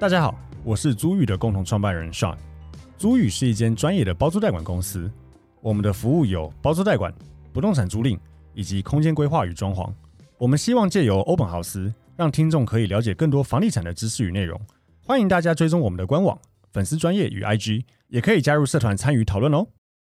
大家好，我是租寓的共同创办人 Sean。租寓是一间专业的包租代管公司，我们的服务有包租代管、不动产租赁以及空间规划与装潢。我们希望借由欧本豪斯，让听众可以了解更多房地产的知识与内容。欢迎大家追踪我们的官网、粉丝专业与 IG，也可以加入社团参与讨论哦。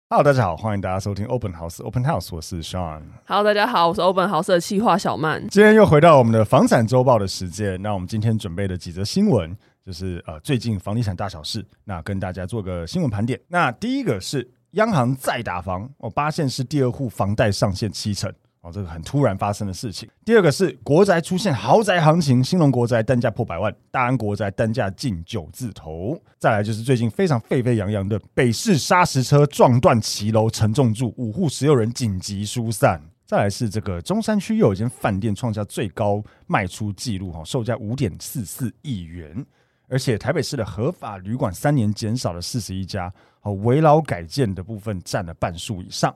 Hello，大家好，欢迎大家收听 Open House Open House，我是 Sean。Hello，大家好，我是 Open House 的企划小曼。今天又回到我们的房产周报的时间，那我们今天准备的几则新闻。就是呃，最近房地产大小事，那跟大家做个新闻盘点。那第一个是央行再打房哦，八县市第二户房贷上限七成哦，这个很突然发生的事情。第二个是国宅出现豪宅行情，兴隆国宅单价破百万，大安国宅单价近九字头。再来就是最近非常沸沸扬扬的北市砂石车撞断骑楼，承重柱五户十六人紧急疏散。再来是这个中山区又有一间饭店创下最高卖出纪录哈，售价五点四四亿元。而且台北市的合法旅馆三年减少了四十一家，哦，围老改建的部分占了半数以上。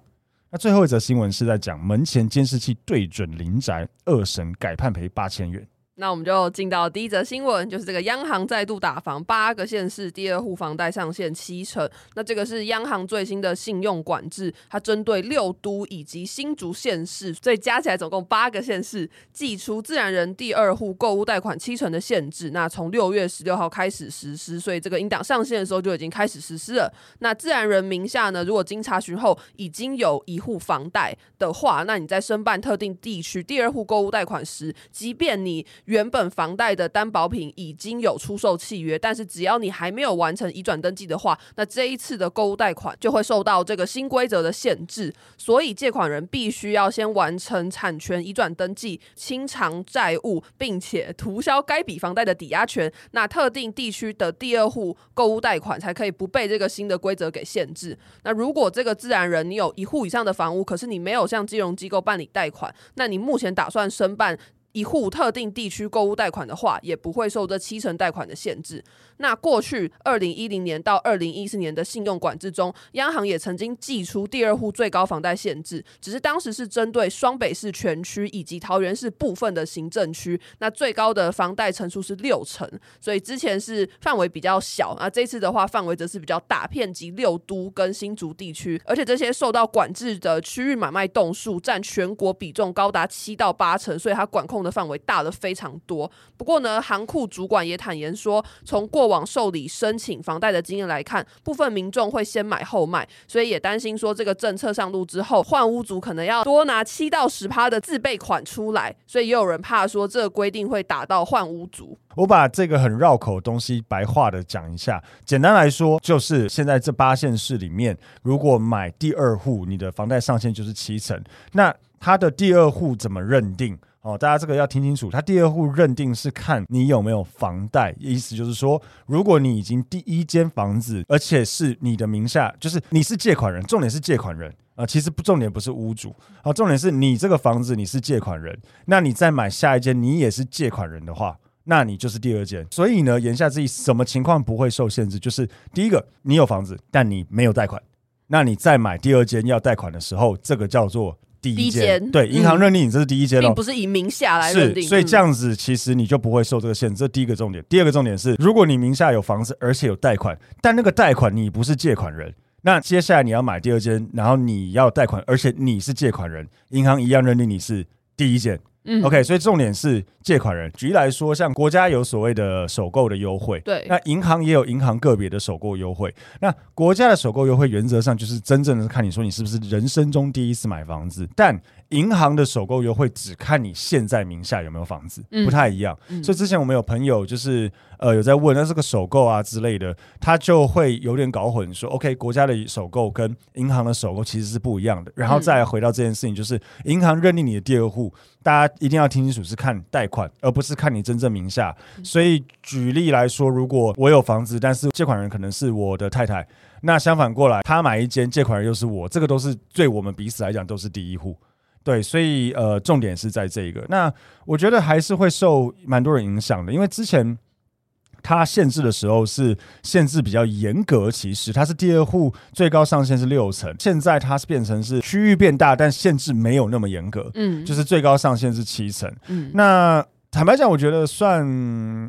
那最后一则新闻是在讲门前监视器对准林宅，二审改判赔八千元。那我们就进到第一则新闻，就是这个央行再度打房，八个县市第二户房贷上限七成。那这个是央行最新的信用管制，它针对六都以及新竹县市，所以加起来总共八个县市，祭出自然人第二户购物贷款七成的限制。那从六月十六号开始实施，所以这个应档上线的时候就已经开始实施了。那自然人名下呢，如果经查询后已经有一户房贷的话，那你在申办特定地区第二户购物贷款时，即便你原本房贷的担保品已经有出售契约，但是只要你还没有完成移转登记的话，那这一次的购物贷款就会受到这个新规则的限制。所以借款人必须要先完成产权移转登记、清偿债务，并且涂销该笔房贷的抵押权。那特定地区的第二户购物贷款才可以不被这个新的规则给限制。那如果这个自然人你有一户以上的房屋，可是你没有向金融机构办理贷款，那你目前打算申办一户特定地区购物贷款的话，也不会受这七成贷款的限制。那过去二零一零年到二零一四年的信用管制中，央行也曾经祭出第二户最高房贷限制，只是当时是针对双北市全区以及桃园市部分的行政区，那最高的房贷成数是六成，所以之前是范围比较小，那这次的话范围则是比较大，遍及六都跟新竹地区，而且这些受到管制的区域买卖栋数占全国比重高达七到八成，所以它管控的范围大了非常多。不过呢，行库主管也坦言说，从过往受理申请房贷的经验来看，部分民众会先买后卖，所以也担心说这个政策上路之后，换屋族可能要多拿七到十趴的自备款出来，所以也有人怕说这个规定会打到换屋族。我把这个很绕口的东西白话的讲一下，简单来说就是现在这八县市里面，如果买第二户，你的房贷上限就是七成，那他的第二户怎么认定？哦，大家这个要听清楚，他第二户认定是看你有没有房贷，意思就是说，如果你已经第一间房子，而且是你的名下，就是你是借款人，重点是借款人啊、其实不重点不是屋主啊、重点是你这个房子你是借款人，那你再买下一间你也是借款人的话，那你就是第二间。所以呢，言下之意，什么情况不会受限制？就是第一个，你有房子，但你没有贷款，那你再买第二间要贷款的时候，这个叫做。第一间对银行认定你这是第一间，并不是以名下来认定，所以这样子其实你就不会受这个限制。这第一个重点，第二个重点是，如果你名下有房子，而且有贷款，但那个贷款你不是借款人，那接下来你要买第二间，然后你要贷款，而且你是借款人，银行一样认定你是第一间。嗯，OK，所以重点是借款人。举例来说，像国家有所谓的首购的优惠，对，那银行也有银行个别的首购优惠。那国家的首购优惠原则上就是真正的看你说你是不是人生中第一次买房子，但银行的首购优惠只看你现在名下有没有房子，嗯不太一样。嗯所以之前我们有朋友就是呃有在问，那这个首购啊之类的，他就会有点搞混说，说 OK，国家的首购跟银行的首购其实是不一样的。然后再回到这件事情，就是银行认定你的第二户，大家一定要听清楚，是看贷款，而不是看你真正名下。所以举例来说，如果我有房子，但是借款人可能是我的太太，那相反过来，他买一间，借款人又是我，这个都是对我们彼此来讲都是第一户。对，所以呃，重点是在这个。那我觉得还是会受蛮多人影响的，因为之前它限制的时候是限制比较严格，其实它是第二户最高上限是六层，现在它是变成是区域变大，但限制没有那么严格，嗯，就是最高上限是七层。嗯，那坦白讲，我觉得算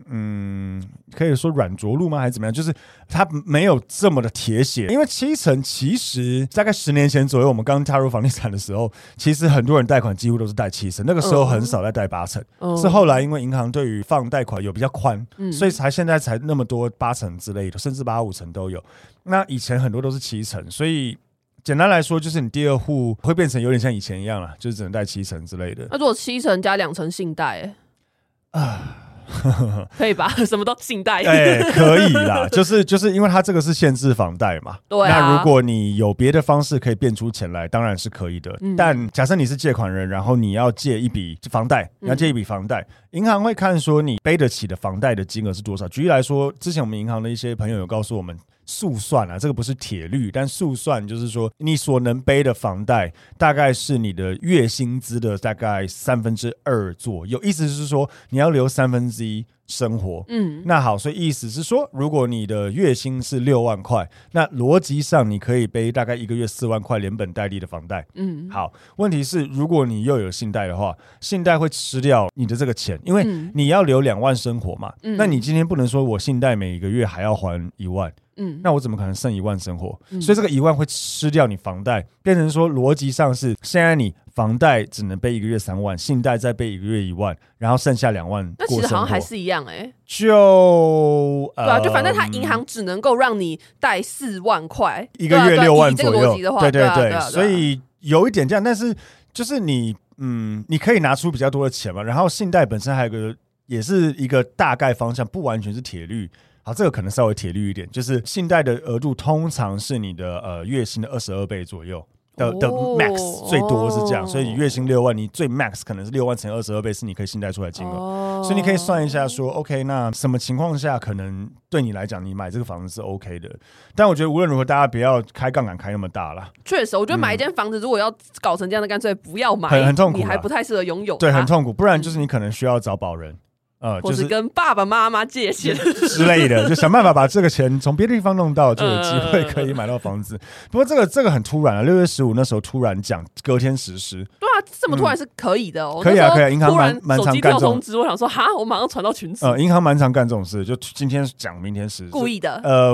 嗯，可以说软着陆吗？还是怎么样？就是它没有这么的铁血，因为七成其实大概十年前左右，我们刚踏入房地产的时候，其实很多人贷款几乎都是贷七成，那个时候很少在贷八成，哦是后来因为银行对于放贷款有比较宽，嗯所以才现在才那么多八成之类的，甚至八五成都有。那以前很多都是七成，所以。简单来说，就是你第二户会变成有点像以前一样了，就是只能贷七成之类的。那如果七成加两成信贷，欸啊，可以吧？什么都信贷，哎、可以啦，就是就是因为它这个是限制房贷嘛。对啊那如果你有别的方式可以变出钱来，当然是可以的。嗯但假设你是借款人，然后你要借一笔房贷，你要借一笔房贷，银、行会看说你背得起的房贷的金额是多少。举例来说，之前我们银行的一些朋友有告诉我们。速算啊，这个不是铁律，但速算就是说，你所能背的房贷大概是你的月薪资的大概三分之二左右，意思是说你要留三分之一生活。嗯，那好，所以意思是说，如果你的月薪是六万块，那逻辑上你可以背大概一个月四万块连本带利的房贷。嗯，好，问题是如果你又有信贷的话，信贷会吃掉你的这个钱，因为嗯你要留两万生活嘛。嗯那你今天不能说我信贷每个月还要还一万。嗯，那我怎么可能剩一万生活？嗯所以这个一万会吃掉你房贷，变成说逻辑上是现在你房贷只能背一个月三万，信贷再背一个月一万，然后剩下两万那其。实好像还是一样哎、欸，就对啊，就反正他嗯银行只能够让你贷四万块，一个月六万这个左右，对对对，所以有一点这样，但是就是你嗯，你可以拿出比较多的钱嘛，然后信贷本身还有个也是一个大概方向，不完全是铁律。好，这个可能稍微铁律一点，就是信贷的额度通常是你的呃月薪的二十二倍左右的的哦 max，最多是这样，哦所以你月薪六万，你最 max 可能是六万乘以二十二倍是你可以信贷出来金额。哦所以你可以算一下说，OK，那什么情况下可能对你来讲，你买这个房子是 OK 的？但我觉得无论如何，大家不要开杠杆开那么大啦。确实，我觉得买一间房子如果要搞成这样的，干脆不要买，很很痛苦啊你还不太适合拥有，对，很痛苦。不然就是你可能需要找保人，呃，或就是是跟爸爸妈妈借钱。之类的，就想办法把这个钱从别的地方弄到，就有机会可以买到房子。不过这个这个很突然啊，六月十五那时候突然讲，隔天实施。对啊，这么突然是可以的哦。可以啊可以啊银行蛮蛮常干这种跳通知，我想说哈，我马上传到群组，呃，银行蛮常干这种事，就今天讲，明天实施，故意的。呃，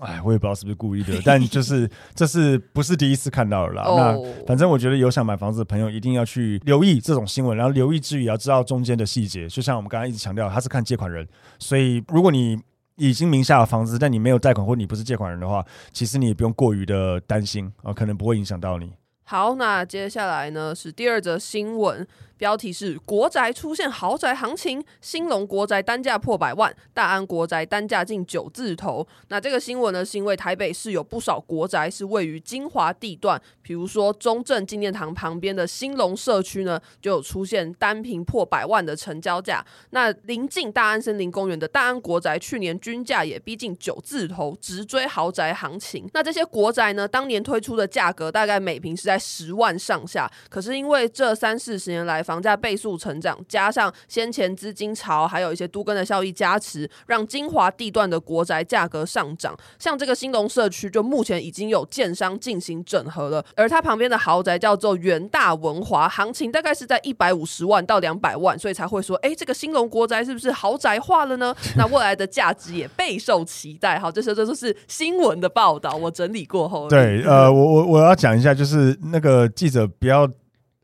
哎，我也不知道是不是故意的，但就是这是不是第一次看到了啦？哦那反正我觉得有想买房子的朋友一定要去留意这种新闻，然后留意之余也要知道中间的细节。就像我们刚刚一直强调，他是看借款人，所以如果你已经名下有房子，但你没有贷款或你不是借款人的话，其实你也不用过于的担心啊、呃，可能不会影响到你。好，那接下来呢是第二则新闻，标题是国宅出现豪宅行情，兴隆国宅单价破百万，大安国宅单价近九字头。那这个新闻呢，是因为台北市有不少国宅是位于精华地段，比如说中正纪念堂旁边的兴隆社区呢，就有出现单坪破百万的成交价。那临近大安森林公园的大安国宅，去年均价也逼近九字头，直追豪宅行情。那这些国宅呢，当年推出的价格大概每坪是在十万上下，可是因为这三四十年来房价倍速成长，加上先前资金潮，还有一些都更的效益加持，让精华地段的国宅价格上涨。像这个兴隆社区，就目前已经有建商进行整合了，而它旁边的豪宅叫做元大文华，行情大概是在一百五十万到两百万，所以才会说，哎，这个兴隆国宅是不是豪宅化了呢？那未来的价值也备受期待。好，这些这都是新闻的报道，我整理过后。对，呃，我我我要讲一下，就是那个记者不要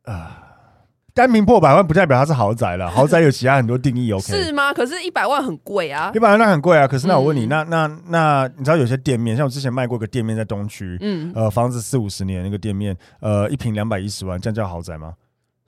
啊。单名破百万不代表它是豪宅了，豪宅有其他很多定义。OK，是吗？可是，一百万很贵啊！一百万那很贵啊。可是那我问你，嗯那那那你知道有些店面，像我之前卖过一个店面在东区，嗯，呃，房子四五十年那个店面，呃，一平两百一十万，这样叫豪宅吗？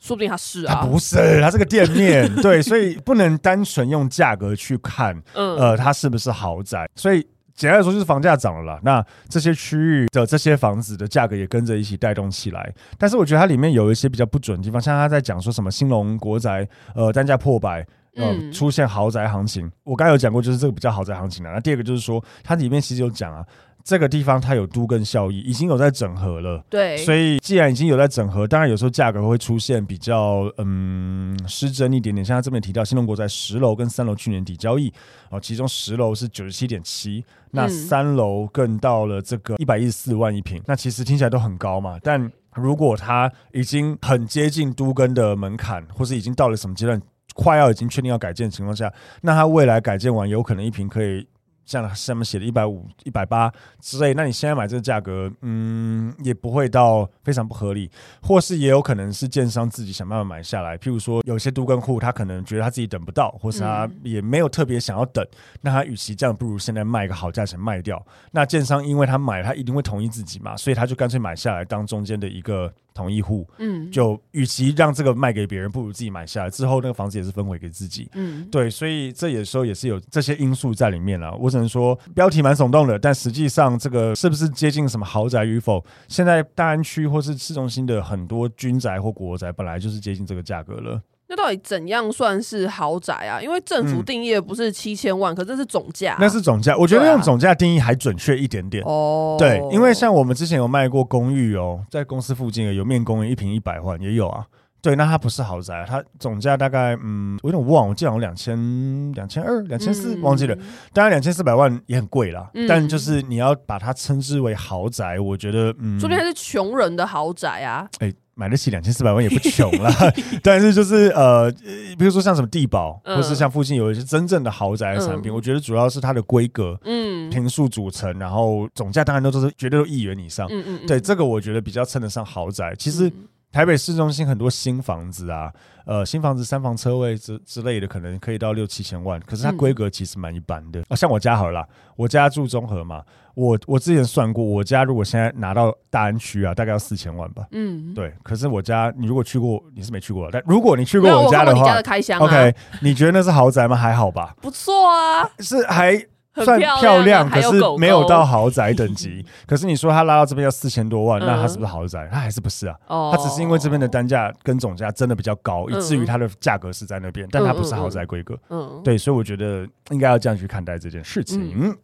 说不定他是啊，他不是，他是个店面，对，所以不能单纯用价格去看，嗯，呃，它是不是豪宅？所以简单来说就是房价涨了啦。那这些区域的这些房子的价格也跟着一起带动起来。但是我觉得它里面有一些比较不准的地方，像他在讲说什么兴隆国宅，呃，单价破百，呃，嗯、出现豪宅行情。我刚才有讲过，就是这个比较豪宅行情的。那第二个就是说，它里面其实有讲啊。这个地方它有都更效益，已经有在整合了。对，所以既然已经有在整合，当然有时候价格会出现比较嗯失真一点点。像他这边提到，兴隆国在十楼跟三楼去年底交易，哦，其中十楼是九十七点七，那三楼更到了这个一百一十四万一平。那其实听起来都很高嘛，但如果它已经很接近都更的门槛，或是已经到了什么阶段，快要已经确定要改建的情况下，那它未来改建完有可能一平可以。像上面写的一百五、一百八之类，那你现在买这个价格，嗯，也不会到非常不合理，或是也有可能是建商自己想办法买下来。譬如说，有些都跟户，他可能觉得他自己等不到，或是他也没有特别想要等，那他与其这样，不如现在卖个好价钱卖掉。那建商因为他买，他一定会同意自己嘛，所以他就干脆买下来当中间的一个。同一户，嗯，就与其让这个卖给别人，不如自己买下来之后，那个房子也是分回给自己，嗯，对，所以这有时候也是有这些因素在里面了。我只能说标题蛮耸动的，但实际上这个是不是接近什么豪宅与否？现在大安区或是市中心的很多军宅或国宅本来就是接近这个价格了。那到底怎样算是豪宅啊？因为政府定义的不是七千万，嗯、可这是总价、啊。那是总价，我觉得用总价定义还准确一点点。哦，对，因为像我们之前有卖过公寓哦，在公司附近有面公寓，一平一百万也有啊。对，那它不是豪宅，它总价大概嗯，我有点忘，我记得有两千两千二、两千四，忘记了。当然两千四百万也很贵啦，嗯、但就是你要把它称之为豪宅，我觉得嗯，说不定还是穷人的豪宅啊。哎。买得起两千四百万也不穷了，但是就是呃，比如说像什么地堡，或是像附近有一些真正的豪宅的产品，嗯、我觉得主要是它的规格，嗯，平数组成，然后总价当然都是绝对都亿元以上，嗯嗯，嗯。对，这个我觉得比较称得上豪宅。其实。台北市中心很多新房子啊，呃，新房子三房车位之之类的，可能可以到六七千万，可是它规格其实蛮一般的。啊、嗯，像我家好了啦，我家住中和嘛，我我之前算过，我家如果现在拿到大安区啊，大概要四千万吧。嗯，对。可是我家，你如果去过，你是没去过，但如果你去过我家的话，家的开箱啊，OK，你觉得那是豪宅吗？还好吧，不错啊，是还。算漂亮，可是没有到豪宅等级。可是你说他拉到这边要四千多万，那他是不是豪宅？他还是不是啊？他只是因为这边的单价跟总价真的比较高，以至于它的价格是在那边，但它不是豪宅规格。嗯，对，所以我觉得应该要这样去看待这件事情。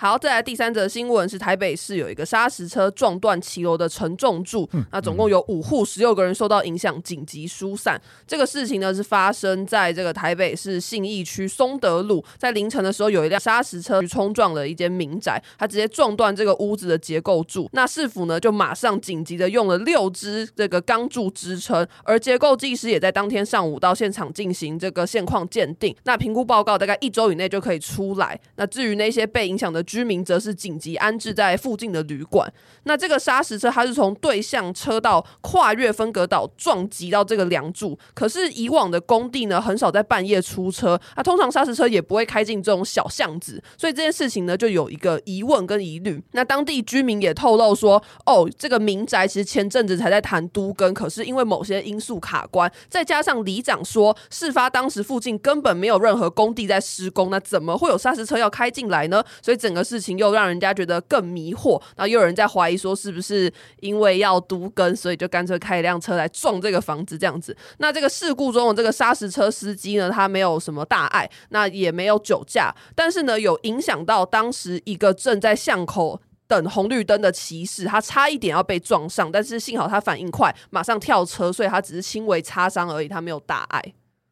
好，再来第三则新闻是台北市有一个砂石车撞断骑楼的承重柱，嗯、那总共有五户十六个人受到影响，紧急疏散。这个事情呢是发生在这个台北市信义区松德路，在凌晨的时候有一辆砂石车冲撞了一间民宅，它直接撞断这个屋子的结构柱。那市府呢就马上紧急的用了六支这个钢柱支撑，而结构技师也在当天上午到现场进行这个现况鉴定。那评估报告大概一周以内就可以出来。那至于那些被影响的。居民则是紧急安置在附近的旅馆。那这个砂石车它是从对向车道跨越分隔岛撞击到这个梁柱。可是以往的工地呢，很少在半夜出车。那通常砂石车也不会开进这种小巷子，所以这件事情呢，就有一个疑问跟疑虑。那当地居民也透露说，哦，这个民宅其实前阵子才在谈都更，可是因为某些因素卡关，再加上里长说，事发当时附近根本没有任何工地在施工，那怎么会有砂石车要开进来呢？所以整个。事情又让人家觉得更迷惑，然后又有人在怀疑说，是不是因为要都更，所以就干脆开一辆车来撞这个房子这样子。那这个事故中的这个砂石车司机呢，他没有什么大碍，那也没有酒驾，但是呢，有影响到当时一个正在巷口等红绿灯的骑士，他差一点要被撞上，但是幸好他反应快，马上跳车，所以他只是轻微擦伤而已，他没有大碍。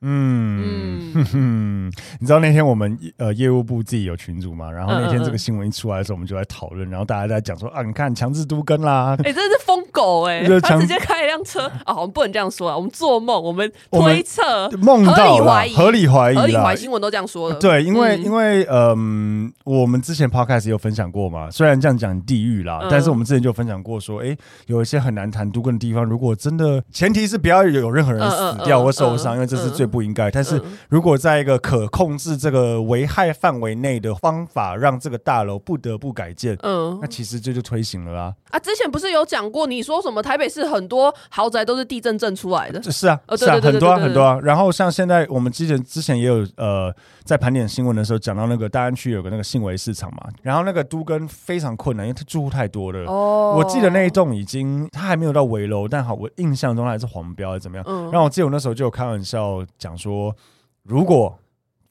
嗯，嗯，你知道那天我们呃业务部自己有群组嘛？然后那天这个新闻一出来的时候，我们就在讨论，然后大家在讲说啊，你看强制都更啦，哎、欸，真的是疯狗哎、欸，他直接开一辆车。啊，我们不能这样说啊，我们做梦，我们推测，梦到了，合理怀疑，合理怀疑，新闻都这样说了。对，因为、嗯、因为嗯、呃，我们之前 podcast 有分享过嘛，虽然这样讲地狱啦，嗯、但是我们之前就分享过说，哎、欸，有一些很难谈都更的地方，如果真的前提是不要有任何人死掉或受伤，因为这是最不应该。但是如果在一个可控制这个危害范围内的方法，让这个大楼不得不改建，嗯，那其实这就推行了啦。啊，之前不是有讲过，你说什么台北市很多豪宅都是地震震出来的，是啊，是啊，很多很多啊。然后像现在我们之前之前也有呃，在盘点新闻的时候讲到那个大安区有个那个信维市场嘛，然后那个都更非常困难，因为它住户太多了。哦，我记得那一栋已经它还没有到危楼，但好，我印象中还是黄标还是怎么样。嗯，然后我记得我那时候就有开玩笑讲说，如果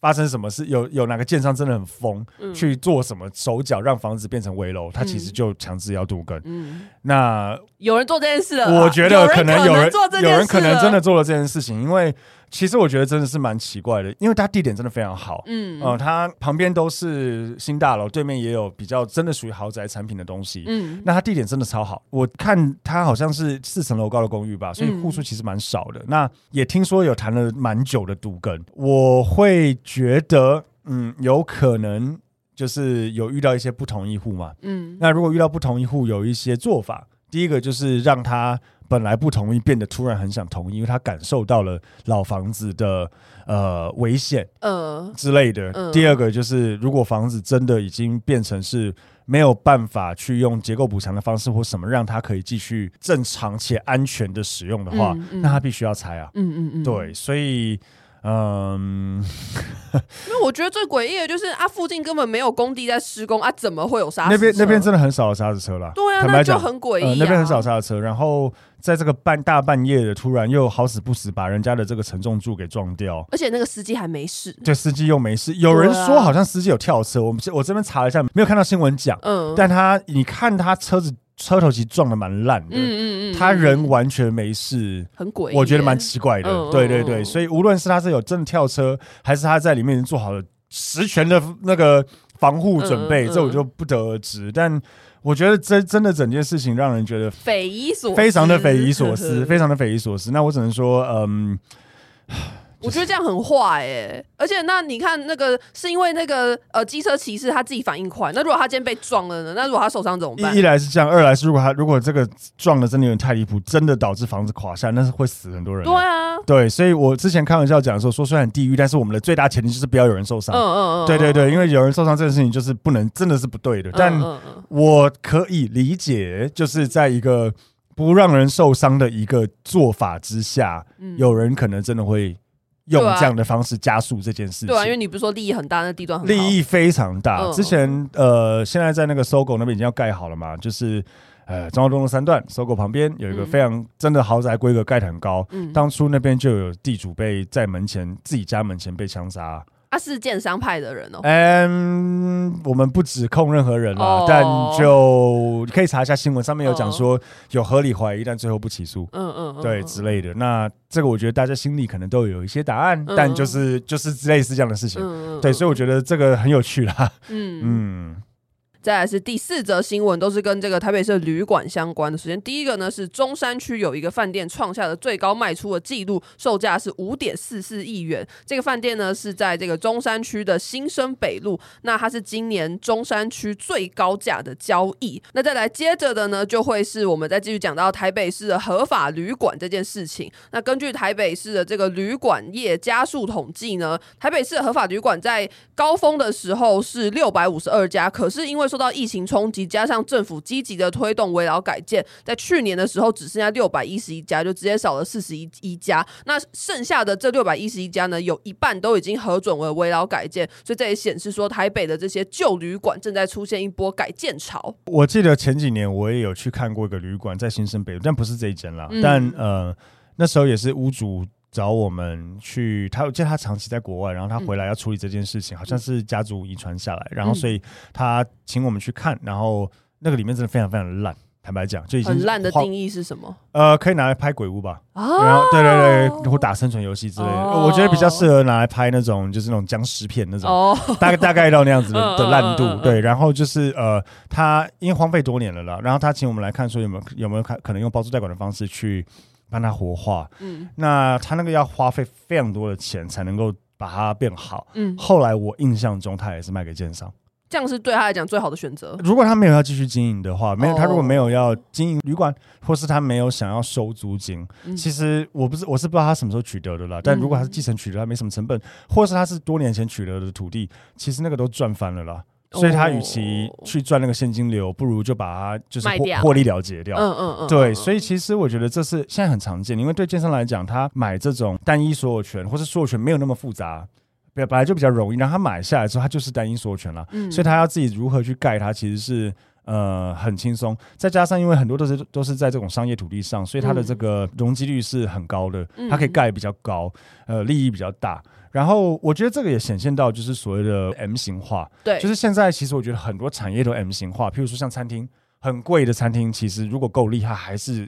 发生什么事？有有哪个建商真的很疯，嗯、去做什么手脚让房子变成危楼？他其实就强制要都更。嗯，那有人做这件事了？我觉得可能有人做这件事，有人可能真的做了这件事情，因为。其实我觉得真的是蛮奇怪的，因为它地点真的非常好，嗯，呃，它旁边都是新大楼，对面也有比较真的属于豪宅产品的东西，嗯，那它地点真的超好。我看它好像是四层楼高的公寓吧，所以户数其实蛮少的。嗯、那也听说有谈了蛮久的独根，我会觉得，嗯，有可能就是有遇到一些不同意户嘛，嗯，那如果遇到不同意户，有一些做法，第一个就是让他。本来不同意，变得突然很想同意，因为他感受到了老房子的呃危险，呃之类的。呃、第二个就是，如果房子真的已经变成是没有办法去用结构补偿的方式或什么让它可以继续正常且安全的使用的话，嗯嗯、那他必须要拆啊。嗯嗯嗯，对，所以。嗯，因为我觉得最诡异的就是啊，附近根本没有工地在施工啊，怎么会有沙？那边那边真的很少有沙子车了。对啊，那就很诡异、啊呃。那边很少沙子车，然后在这个半大半夜的，突然又好死不死把人家的这个承重柱给撞掉，而且那个司机还没事。对，司机又没事。有人说好像司机有跳车，我们我这边查了一下，没有看到新闻讲。嗯，但他你看他车子。车头其实撞的蛮烂的，嗯嗯嗯，他人完全没事，很诡异，我觉得蛮奇怪的，嗯、对对对，所以无论是他是有真的跳车，还是他在里面做好了十全的那个防护准备，嗯嗯、这我就不得而知。但我觉得真真的整件事情让人觉得匪夷所，非常的匪夷所思，非常的匪夷所思。那我只能说，嗯。我觉得这样很坏哎、欸，而且那你看那个是因为那个呃机车骑士他自己反应快，那如果他今天被撞了呢？那如果他受伤怎么办？一来是这样，二来是如果他如果这个撞的真的有点太离谱，真的导致房子垮下，那是会死很多人。对啊，对，所以我之前开玩笑讲的时候说，虽然很地狱，但是我们的最大前提就是不要有人受伤。嗯嗯嗯，对对对，因为有人受伤这件事情就是不能，真的是不对的。但我可以理解，就是在一个不让人受伤的一个做法之下，有人可能真的会。用这样的方式加速这件事情，对啊，因为你不是说利益很大，那地段很利益非常大。嗯、之前呃，现在在那个 SOGO 那边已经要盖好了嘛，就是呃，中央东路三段 SOGO 旁边有一个非常真的豪宅，规格盖得很高。嗯，当初那边就有地主被在门前自己家门前被枪杀。他是建商派的人哦。嗯，我们不指控任何人了，哦、但就可以查一下新闻，上面有讲说有合理怀疑，但最后不起诉。嗯嗯，对之类的。那这个我觉得大家心里可能都有一些答案，嗯、但就是就是类似这样的事情。嗯、对，所以我觉得这个很有趣啦。嗯嗯。再来是第四则新闻，都是跟这个台北市旅馆相关的。首先，第一个呢是中山区有一个饭店创下了最高卖出的记录，售价是五点四四亿元。这个饭店呢是在这个中山区的新生北路，那它是今年中山区最高价的交易。那再来接着的呢，就会是我们再继续讲到台北市的合法旅馆这件事情。那根据台北市的这个旅馆业家数统计呢，台北市的合法旅馆在高峰的时候是六百五十二家，可是因为说受到疫情冲击，加上政府积极的推动围老改建，在去年的时候只剩下六百一十一家，就直接少了四十一一家。那剩下的这六百一十一家呢，有一半都已经核准为围老改建，所以这也显示说台北的这些旧旅馆正在出现一波改建潮。我记得前几年我也有去看过一个旅馆在新生北路，但不是这一间啦。嗯、但呃那时候也是屋主。找我们去，他我记得他长期在国外，然后他回来要处理这件事情，嗯、好像是家族遗传下来，然后所以他请我们去看，然后那个里面真的非常非常烂，坦白讲，就已经很烂的定义是什么？呃，可以拿来拍鬼屋吧，哦、然后对对对，或打生存游戏之类的，哦、我觉得比较适合拿来拍那种就是那种僵尸片那种，哦、大概大概到那样子的 烂度，嗯、对，然后就是呃，他因为荒废多年了啦，然后他请我们来看，说有没有有没有看可能用包租代管的方式去。帮他活化，嗯，那他那个要花费非常多的钱才能够把它变好，嗯，后来我印象中他也是卖给建商，这样是对他来讲最好的选择。如果他没有要继续经营的话，没有他如果没有要经营旅馆，或是他没有想要收租金，嗯、其实我不是我是不知道他什么时候取得的啦。但如果他是继承取得，他没什么成本，或是他是多年前取得的土地，其实那个都赚翻了啦。所以他与其去赚那个现金流，不如就把它就是获获利了结掉。嗯嗯嗯，对，所以其实我觉得这是现在很常见，因为对建商来讲，他买这种单一所有权或是所有权没有那么复杂，本来就比较容易，然后他买下来之后，他就是单一所有权了。嗯，所以他要自己如何去盖它，其实是。呃，很轻松，再加上因为很多都是都是在这种商业土地上，所以它的这个容积率是很高的，嗯、它可以盖比较高，呃，利益比较大。然后我觉得这个也显现到就是所谓的 M 型化，对，就是现在其实我觉得很多产业都 M 型化，譬如说像餐厅，很贵的餐厅，其实如果够厉害，还是。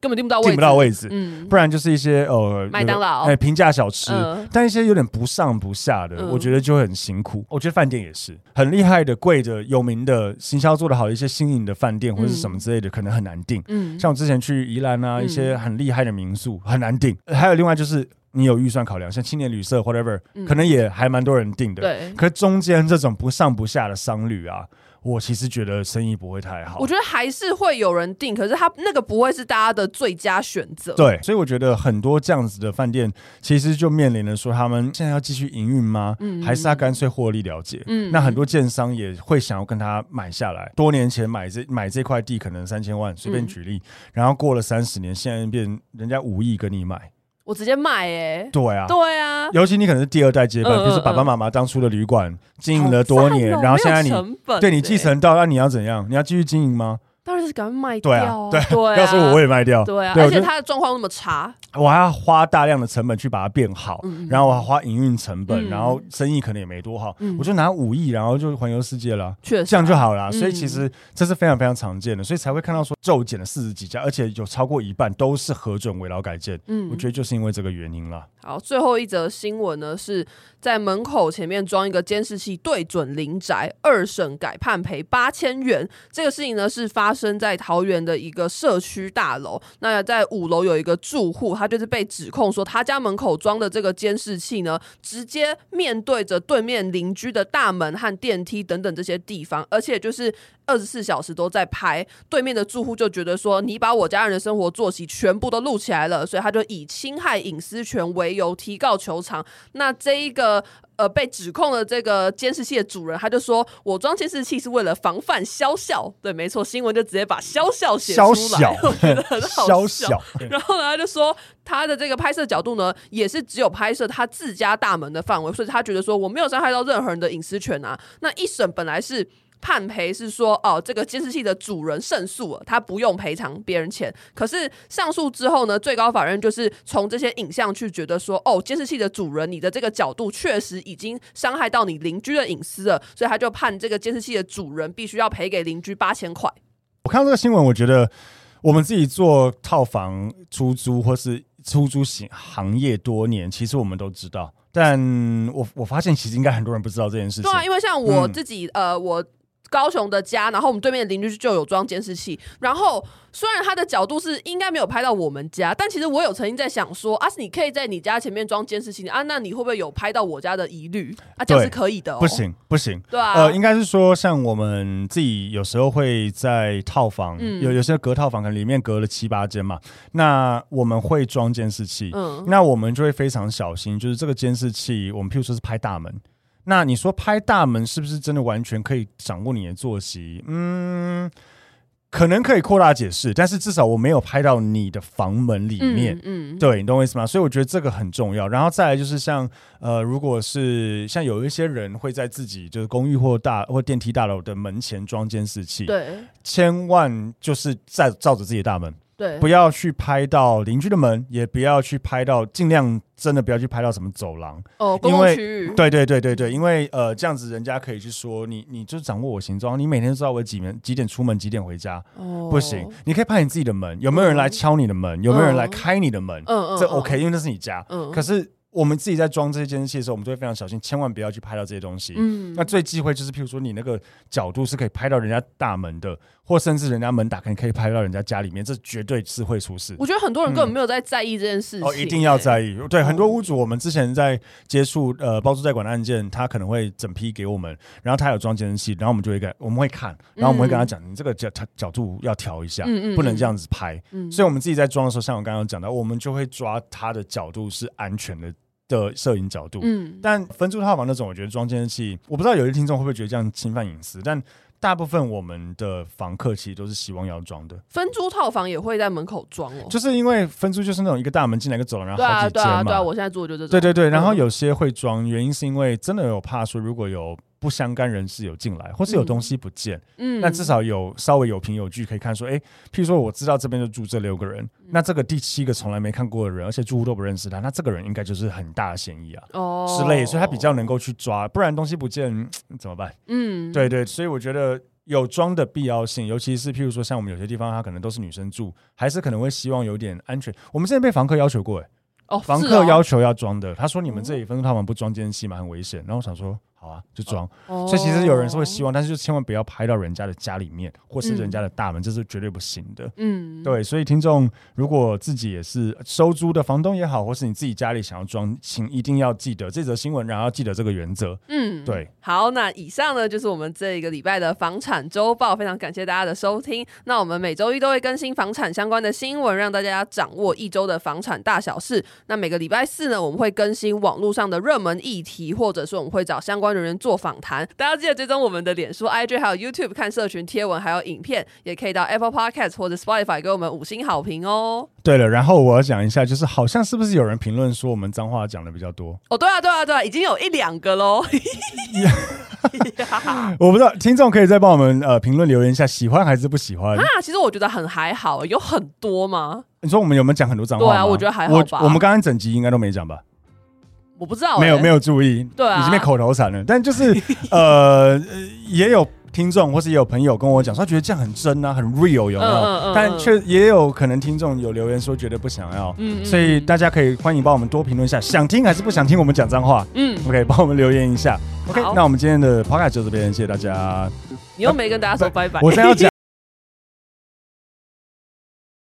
根本订不到位置，订不到位置，嗯，不然就是一些呃麦当劳，哎，平价小吃，呃、但一些有点不上不下的，呃、我觉得就会很辛苦。我觉得饭店也是很厉害的、贵的、有名的、行销做得好的一些新颖的饭店或者是什么之类的，嗯、可能很难订。嗯，像我之前去宜兰啊，一些很厉害的民宿很难订。嗯、还有另外就是你有预算考量，像青年旅社 whatever，、嗯、可能也还蛮多人订的。对，可是中间这种不上不下的商旅啊。我其实觉得生意不会太好。我觉得还是会有人订，可是他那个不会是大家的最佳选择。对，所以我觉得很多这样子的饭店，其实就面临了说，他们现在要继续营运吗？嗯，还是他干脆获利了结？嗯，那很多建商也会想要跟他买下来。多年前买这买这块地可能三千万，随便举例，嗯、然后过了三十年，现在变人家五亿跟你买。我直接卖哎、欸，对啊，对啊，尤其你可能是第二代接班，就、嗯、是爸爸妈妈当初的旅馆经营了多年，然后现在你对你继承到，那你要怎样？你要继续经营吗？当然是赶快卖掉啊！对啊，要是我我也卖掉。对啊，而且它的状况那么差，我还要花大量的成本去把它变好，然后我还花营运成本，然后生意可能也没多好，我就拿五亿，然后就环游世界了，确实这样就好了。所以其实这是非常非常常见的，所以才会看到说骤减了四十几家，而且有超过一半都是核准危老改建。嗯，我觉得就是因为这个原因了。好，最后一则新闻呢，是在门口前面装一个监视器对准邻宅，二审改判赔八千元。这个事情呢是发生在桃园的一个社区大楼。那在五楼有一个住户，他就是被指控说他家门口装的这个监视器呢，直接面对着对面邻居的大门和电梯等等这些地方，而且就是。二十四小时都在拍，对面的住户就觉得说，你把我家人的生活作息全部都录起来了，所以他就以侵害隐私权为由提告求偿。那这一个呃被指控的这个监视器的主人，他就说我装监视器是为了防范肖笑。对，没错，新闻就直接把肖笑写出来，小 我觉得很好笑。然后呢，他就说他的这个拍摄角度呢，也是只有拍摄他自家大门的范围，所以他觉得说我没有伤害到任何人的隐私权啊。那一审本来是。判赔是说，哦，这个监视器的主人胜诉了，他不用赔偿别人钱。可是上诉之后呢，最高法院就是从这些影像去觉得说，哦，监视器的主人，你的这个角度确实已经伤害到你邻居的隐私了，所以他就判这个监视器的主人必须要赔给邻居八千块。我看到这个新闻，我觉得我们自己做套房出租或是出租行行业多年，其实我们都知道，但我我发现其实应该很多人不知道这件事情。对啊，因为像我自己，嗯、呃，我。高雄的家，然后我们对面的邻居就有装监视器。然后虽然他的角度是应该没有拍到我们家，但其实我有曾经在想说，啊，你可以在你家前面装监视器啊，那你会不会有拍到我家的疑虑啊？这样是可以的哦。不行不行，对啊，呃，应该是说像我们自己有时候会在套房，嗯、有有些隔套房可能里面隔了七八间嘛，那我们会装监视器，嗯，那我们就会非常小心，就是这个监视器，我们譬如说是拍大门。那你说拍大门是不是真的完全可以掌握你的作息？嗯，可能可以扩大解释，但是至少我没有拍到你的房门里面。嗯，嗯对，你懂我意思吗？所以我觉得这个很重要。然后再来就是像呃，如果是像有一些人会在自己就是公寓或大或电梯大楼的门前装监视器，对，千万就是在照着自己的大门。对，不要去拍到邻居的门，也不要去拍到，尽量真的不要去拍到什么走廊哦，公共区域。对对对对对，因为呃这样子人家可以去说你，你就掌握我行踪，你每天都知道我几点几点出门，几点回家。哦，不行，你可以拍你自己的门，有没有人来敲你的门，嗯、有没有人来开你的门？嗯嗯，这 OK，因为那是你家。嗯，可是。我们自己在装这些监视器的时候，我们都会非常小心，千万不要去拍到这些东西。嗯，那最忌讳就是，譬如说你那个角度是可以拍到人家大门的，或甚至人家门打开，你可以拍到人家家里面，这绝对是会出事。我觉得很多人根本没有在在意这件事情。哦，一定要在意。对，很多屋主，我们之前在接触呃包租代管的案件，他可能会整批给我们，然后他有装监视器，然后我们就会给，我们会看，然后我们会跟他讲，你这个角角度要调一下，不能这样子拍。所以我们自己在装的时候，像我刚刚讲的，我们就会抓他的角度是安全的。的摄影角度。嗯，但分租套房那种，我觉得装监视器，我不知道有些听众会不会觉得这样侵犯隐私，但。大部分我们的房客其实都是希望要装的，分租套房也会在门口装哦，就是因为分租就是那种一个大门进来一个走廊，然后好几间嘛。对啊，对啊，我现在住的就这种。对对对，然后有些会装，原因是因为真的有怕说如果有。不相干人士有进来，或是有东西不见，嗯，那至少有稍微有凭有据可以看，说，哎、欸，譬如说我知道这边就住这六个人，嗯、那这个第七个从来没看过的人，而且住户都不认识他，那这个人应该就是很大的嫌疑啊，哦，之类，所以他比较能够去抓，不然东西不见 怎么办？嗯，对对，所以我觉得有装的必要性，尤其是譬如说像我们有些地方，他可能都是女生住，还是可能会希望有点安全。我们之前被房客要求过、欸，哎，哦，房客要求要装的，他说你们这里分租套房不装监视器嘛，很危险。然后我想说。好啊，就装。哦、所以其实有人是会希望，但是就千万不要拍到人家的家里面，或是人家的大门，嗯、这是绝对不行的。嗯，对。所以听众如果自己也是收租的房东也好，或是你自己家里想要装，请一定要记得这则新闻，然后要记得这个原则。嗯，对。好，那以上呢就是我们这一个礼拜的房产周报，非常感谢大家的收听。那我们每周一都会更新房产相关的新闻，让大家掌握一周的房产大小事。那每个礼拜四呢，我们会更新网络上的热门议题，或者说我们会找相关。有人做访谈，大家记得追踪我们的脸书、IG，还有 YouTube 看社群贴文，还有影片，也可以到 Apple Podcast 或者 Spotify 给我们五星好评哦。对了，然后我要讲一下，就是好像是不是有人评论说我们脏话讲的比较多？哦，对啊，对啊，对啊，已经有一两个喽。我不知道听众可以再帮我们呃评论留言一下，喜欢还是不喜欢？啊，其实我觉得很还好，有很多吗？你说我们有没有讲很多脏话？对啊，我觉得还好吧。我，我们刚刚整集应该都没讲吧？我不知道、欸，没有没有注意，对、啊，已经被口头禅了。但就是 呃，也有听众或是也有朋友跟我讲说，他觉得这样很真啊，很 real，有没有？嗯嗯嗯、但却也有可能听众有留言说觉得不想要。嗯，嗯，所以大家可以欢迎帮我们多评论一下，想听还是不想听我们讲脏话？嗯，OK，帮我们留言一下。OK，那我们今天的 Podcast 就这边，谢谢大家。你又没跟大家说拜拜，我现在要讲。